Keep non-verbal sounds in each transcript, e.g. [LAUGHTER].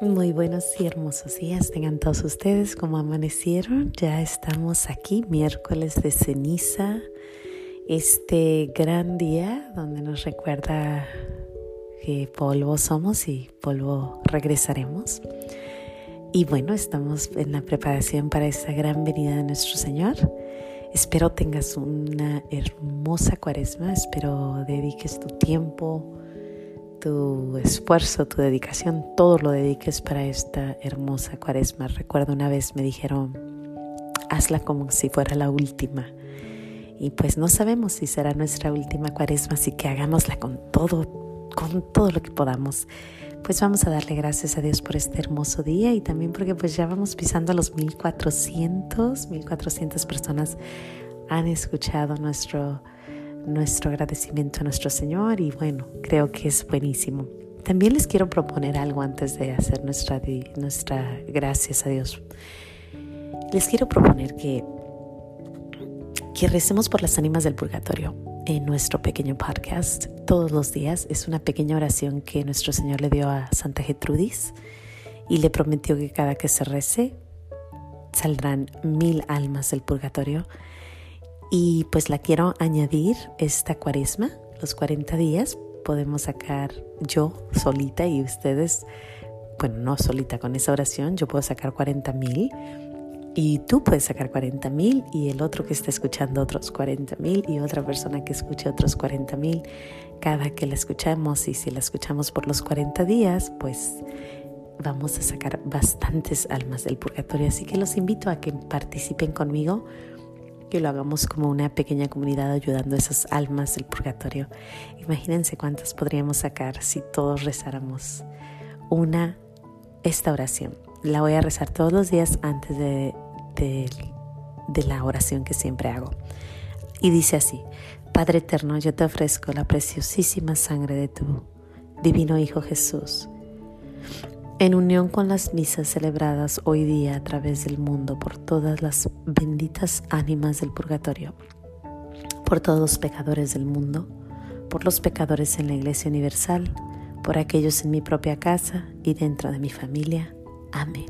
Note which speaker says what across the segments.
Speaker 1: Muy buenos y hermosos días tengan todos ustedes como amanecieron. Ya estamos aquí, miércoles de ceniza, este gran día donde nos recuerda que polvo somos y polvo regresaremos. Y bueno, estamos en la preparación para esta gran venida de nuestro Señor. Espero tengas una hermosa cuaresma, espero dediques tu tiempo, tu esfuerzo, tu dedicación, todo lo dediques para esta hermosa cuaresma. Recuerdo una vez me dijeron, hazla como si fuera la última. Y pues no sabemos si será nuestra última cuaresma, así que hagámosla con todo, con todo lo que podamos. Pues vamos a darle gracias a Dios por este hermoso día y también porque pues ya vamos pisando los 1400, 1400 personas han escuchado nuestro nuestro agradecimiento a nuestro Señor y bueno, creo que es buenísimo. También les quiero proponer algo antes de hacer nuestra, nuestra gracias a Dios. Les quiero proponer que, que recemos por las ánimas del purgatorio en nuestro pequeño podcast todos los días. Es una pequeña oración que nuestro Señor le dio a Santa Getrudis y le prometió que cada que se rece saldrán mil almas del purgatorio y pues la quiero añadir esta cuaresma, los 40 días. Podemos sacar yo solita y ustedes, bueno, no solita con esa oración, yo puedo sacar 40 mil y tú puedes sacar 40 mil y el otro que está escuchando otros 40 mil y otra persona que escuche otros 40 mil. Cada que la escuchamos y si la escuchamos por los 40 días, pues vamos a sacar bastantes almas del purgatorio. Así que los invito a que participen conmigo que lo hagamos como una pequeña comunidad ayudando a esas almas del purgatorio. Imagínense cuántas podríamos sacar si todos rezáramos una, esta oración. La voy a rezar todos los días antes de, de, de la oración que siempre hago. Y dice así, Padre Eterno, yo te ofrezco la preciosísima sangre de tu Divino Hijo Jesús en unión con las misas celebradas hoy día a través del mundo por todas las benditas ánimas del purgatorio, por todos los pecadores del mundo, por los pecadores en la Iglesia Universal, por aquellos en mi propia casa y dentro de mi familia. Amén.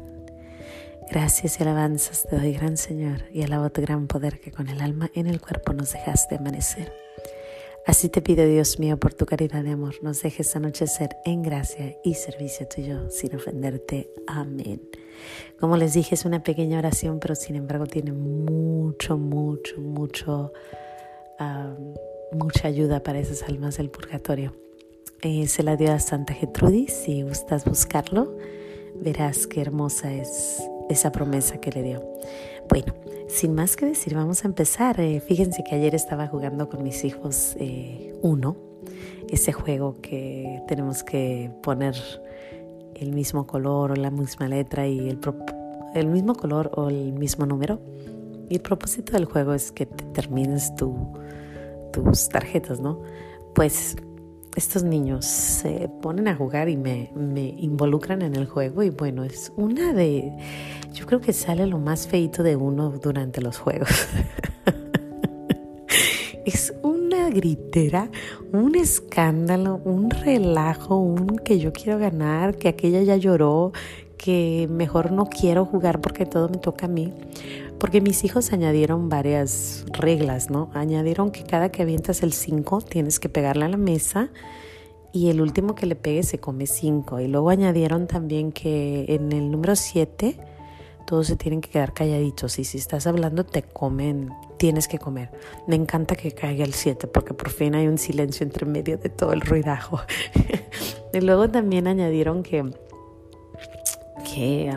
Speaker 1: Gracias y alabanzas te doy, gran Señor, y alabo tu gran poder que con el alma en el cuerpo nos dejaste amanecer. Así te pido, Dios mío, por tu caridad de amor, nos dejes anochecer en gracia y servicio tuyo sin ofenderte. Amén. Como les dije, es una pequeña oración, pero sin embargo tiene mucho, mucho, mucho, mucha ayuda para esas almas del purgatorio. Eh, se la dio a Santa Getrudis, si gustas buscarlo, verás qué hermosa es esa promesa que le dio. Bueno, sin más que decir, vamos a empezar. Eh, fíjense que ayer estaba jugando con mis hijos eh, uno, ese juego que tenemos que poner el mismo color o la misma letra y el, el mismo color o el mismo número. Y el propósito del juego es que te termines tu, tus tarjetas, ¿no? Pues estos niños se ponen a jugar y me, me, involucran en el juego y bueno, es una de... Yo creo que sale lo más feito de uno durante los juegos. [LAUGHS] es una gritera, un escándalo, un relajo, un que yo quiero ganar, que aquella ya lloró, que mejor no quiero jugar porque todo me toca a mí. Porque mis hijos añadieron varias reglas, ¿no? Añadieron que cada que avientas el 5 tienes que pegarle a la mesa y el último que le pegue se come 5. Y luego añadieron también que en el número 7 todos se tienen que quedar calladitos y si estás hablando te comen, tienes que comer. Me encanta que caiga el 7 porque por fin hay un silencio entre medio de todo el ruidajo. [LAUGHS] y luego también añadieron que... que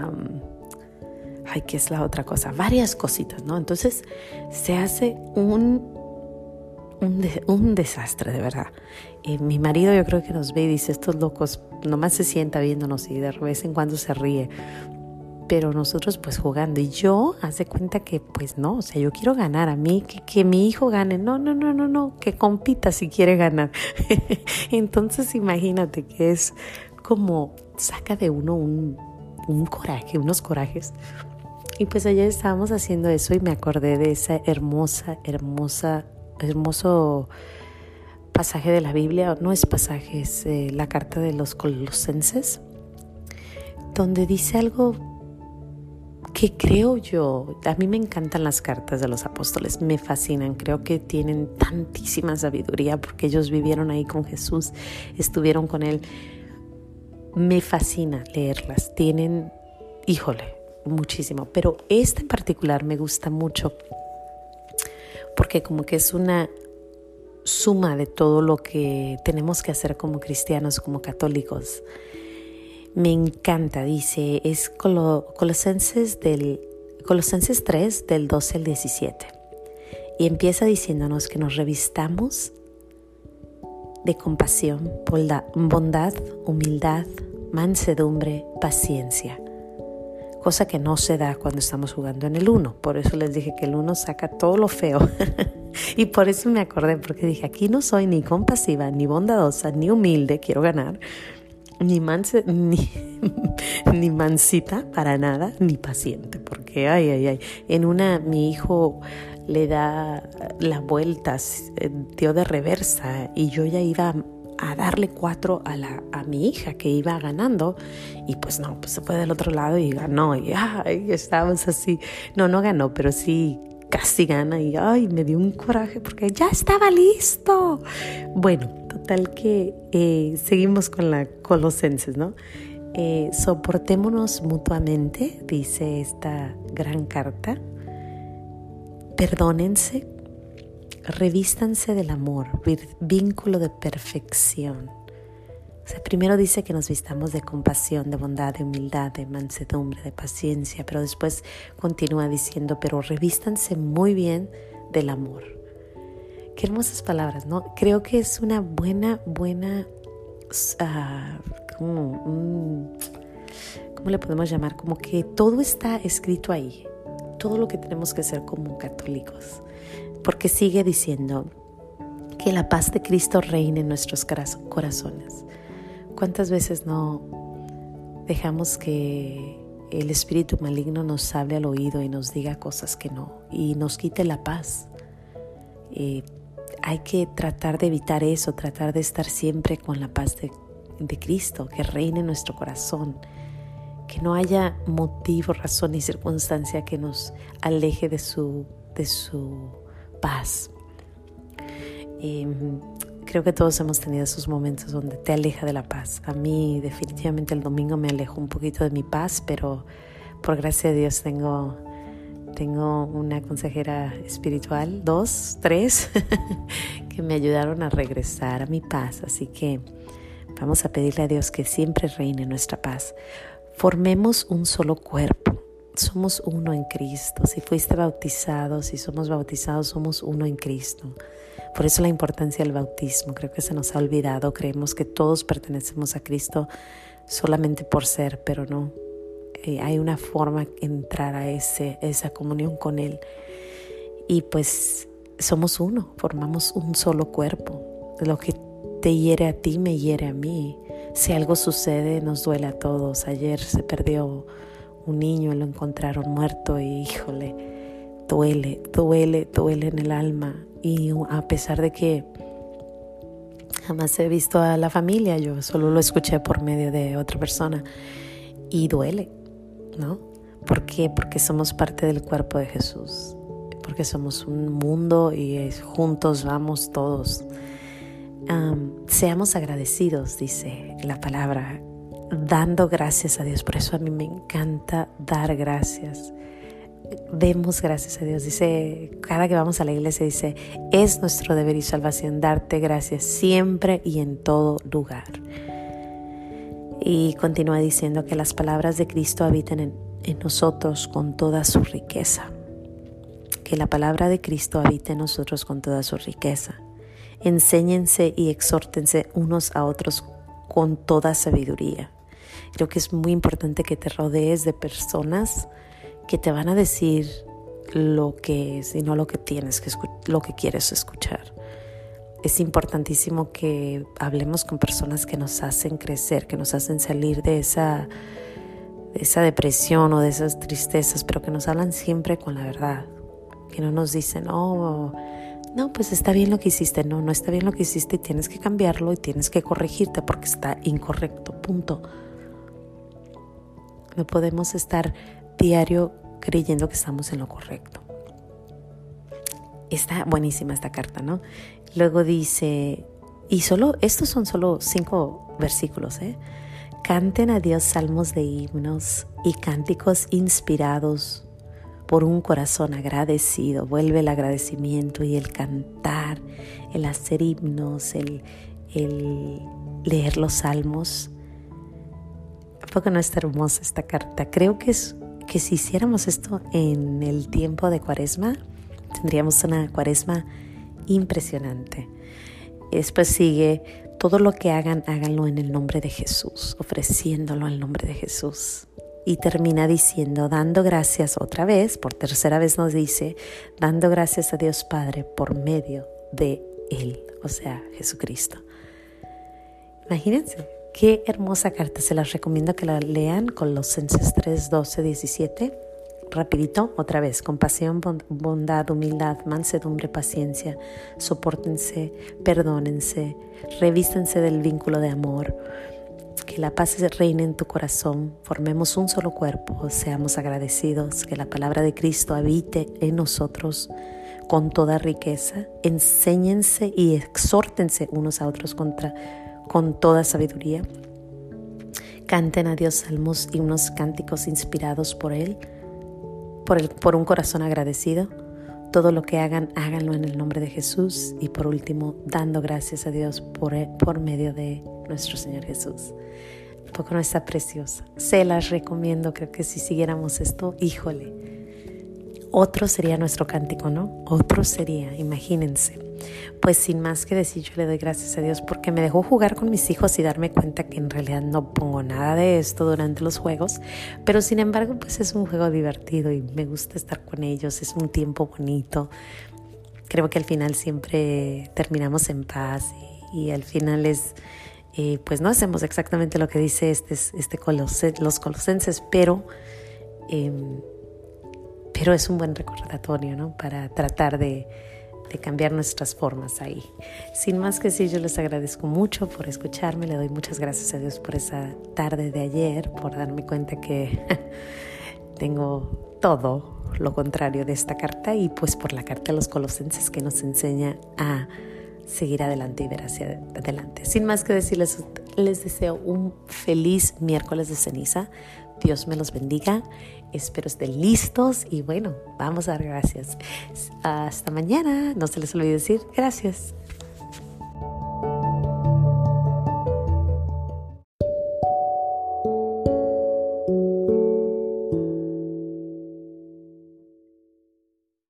Speaker 1: ay, ¿qué es la otra cosa? Varias cositas, ¿no? Entonces se hace un, un, desastre, de verdad. Y mi marido yo creo que nos ve y dice, estos locos, nomás se sienta viéndonos y de vez en cuando se ríe. Pero nosotros pues jugando. Y yo hace cuenta que pues no, o sea, yo quiero ganar a mí, que, que mi hijo gane, no, no, no, no, no, que compita si quiere ganar. [LAUGHS] Entonces imagínate que es como saca de uno un, un coraje, unos corajes. Y pues ayer estábamos haciendo eso y me acordé de esa hermosa, hermosa, hermoso pasaje de la Biblia, no es pasaje, es eh, la carta de los colosenses, donde dice algo que creo yo, a mí me encantan las cartas de los apóstoles, me fascinan, creo que tienen tantísima sabiduría porque ellos vivieron ahí con Jesús, estuvieron con Él. Me fascina leerlas, tienen, híjole, muchísimo, pero esta en particular me gusta mucho porque como que es una suma de todo lo que tenemos que hacer como cristianos, como católicos. Me encanta, dice, es Colosenses, del, Colosenses 3 del 12 al 17. Y empieza diciéndonos que nos revistamos de compasión, bondad, humildad, mansedumbre, paciencia. Cosa que no se da cuando estamos jugando en el 1. Por eso les dije que el 1 saca todo lo feo. [LAUGHS] y por eso me acordé, porque dije, aquí no soy ni compasiva, ni bondadosa, ni humilde, quiero ganar ni, manse, ni, [LAUGHS] ni mansita para nada, ni paciente, porque ay, ay, ay. En una, mi hijo le da las vueltas, eh, dio de reversa y yo ya iba a darle cuatro a, la, a mi hija que iba ganando y pues no, pues se fue del otro lado y ganó y ay, estábamos así. No, no ganó, pero sí casi gana y ay, me dio un coraje porque ya estaba listo. Bueno, total que eh, seguimos con la Colosenses, ¿no? Eh, soportémonos mutuamente, dice esta gran carta. Perdónense, revístanse del amor, vínculo de perfección primero dice que nos vistamos de compasión, de bondad, de humildad, de mansedumbre, de paciencia, pero después continúa diciendo, pero revístanse muy bien del amor. Qué hermosas palabras, ¿no? Creo que es una buena, buena, uh, ¿cómo le podemos llamar? Como que todo está escrito ahí, todo lo que tenemos que hacer como católicos, porque sigue diciendo que la paz de Cristo reine en nuestros corazones ¿Cuántas veces no dejamos que el espíritu maligno nos hable al oído y nos diga cosas que no y nos quite la paz? Hay que tratar de evitar eso, tratar de estar siempre con la paz de, Cristo, que reine en nuestro corazón, que no haya motivo, razón ni circunstancia que nos aleje de su, de su paz. Em, Creo que todos hemos tenido esos momentos donde te aleja de la paz. A mí definitivamente el domingo me alejó un poquito de mi paz, pero por gracia de Dios tengo, tengo una consejera espiritual, dos, tres, [LAUGHS] que me ayudaron a regresar a mi paz. Así que vamos a pedirle a Dios que siempre reine nuestra paz. Formemos un solo cuerpo. Somos uno en Cristo. Si fuiste bautizado, si somos bautizados, somos uno en Cristo. Por eso la importancia del bautismo. Creo que se nos ha olvidado. Creemos que todos pertenecemos a Cristo solamente por ser, pero no. Eh, hay una forma de entrar a ese, esa comunión con Él. Y pues somos uno, formamos un solo cuerpo. Lo que te hiere a ti me hiere a mí. Si algo sucede, nos duele a todos. Ayer se perdió un niño, lo encontraron muerto y híjole, duele, duele, duele en el alma y a pesar de que jamás he visto a la familia, yo solo lo escuché por medio de otra persona y duele, ¿no? ¿Por qué? Porque somos parte del cuerpo de Jesús, porque somos un mundo y juntos vamos todos. seamos agradecidos, dice la palabra, dando gracias a Dios. Por eso a mí me encanta dar gracias demos gracias a Dios. Dice, cada que vamos a la iglesia dice, es nuestro deber y salvación darte gracias siempre y en todo lugar. Y continúa diciendo que las palabras de Cristo habitan en, nosotros con toda su riqueza. Que la palabra de Cristo habite en nosotros con toda su riqueza. Enséñense y exhórtense unos a otros con toda sabiduría. Creo que es muy importante que te rodees de personas que te van a decir lo que es y no lo que tienes que lo que quieres escuchar. Es importantísimo que hablemos con personas que nos hacen crecer, que nos hacen salir de esa, esa depresión o de esas tristezas, pero que nos hablan siempre con la verdad, que no nos dicen, oh, no, pues está bien lo que hiciste, no, no está bien lo que hiciste y tienes que cambiarlo y tienes que corregirte porque está incorrecto, punto. No podemos estar diario creyendo que estamos en lo correcto. Está buenísima esta carta, ¿no? Luego dice, y solo, estos son solo cinco versículos, ¿eh? Canten a Dios salmos de himnos y cánticos inspirados por un corazón agradecido. Vuelve el agradecimiento y el cantar, el hacer himnos, el, leer los salmos. ¿A poco no está hermosa esta carta? Creo que, es, que si hiciéramos esto en el tiempo de cuaresma, tendríamos una cuaresma impresionante. Después sigue, todo lo que hagan, háganlo en el nombre de Jesús, ofreciéndolo al nombre de Jesús. Y termina diciendo, dando gracias otra vez, por tercera vez nos dice, dando gracias a Dios Padre por medio de Él, o sea, Jesucristo. Imagínense, qué hermosa carta, se las recomiendo que la lean con los Censes 3, 12, 17. Rapidito, otra vez, compasión, bondad, humildad, mansedumbre, paciencia, soportense, perdónense, revístense del vínculo de amor, que la paz reine en tu corazón, formemos un solo cuerpo, seamos agradecidos, que la palabra de Cristo habite en nosotros con toda riqueza, enséñense y exhórtense unos a otros contra con toda sabiduría. Canten a Dios salmos y unos cánticos inspirados por Él, por, el, por un corazón agradecido. Todo lo que hagan, háganlo en el nombre de Jesús y por último, dando gracias a Dios por, por medio de nuestro Señor Jesús. Poco no está preciosa. Se las recomiendo, creo que si siguiéramos esto, híjole. Otro sería nuestro cántico, ¿no? Otro sería, imagínense pues sin más que decir, yo le doy gracias a Dios porque me dejó jugar con mis hijos y darme cuenta que en realidad no pongo nada de esto durante los juegos, pero sin embargo, pues es un juego divertido y me gusta estar con ellos, es un tiempo bonito. Creo que al final siempre terminamos en paz y, al final es, eh, pues no hacemos exactamente lo que dice este, este los colosenses, pero... Em, pero es un buen recordatorio, ¿no? Para tratar de, de cambiar nuestras formas ahí. Sin más que decir, yo les agradezco mucho por escucharme, le doy muchas gracias a Dios por esa tarde de ayer, por darme cuenta que [LAUGHS] tengo todo lo contrario de esta carta y pues por la carta de los colosenses que nos enseña a seguir adelante y ver hacia adelante. Sin más que decirles, les deseo un feliz miércoles de ceniza. Dios me los bendiga. Espero estén listos y bueno, vamos a dar gracias. Hasta mañana. No se les olvide decir gracias.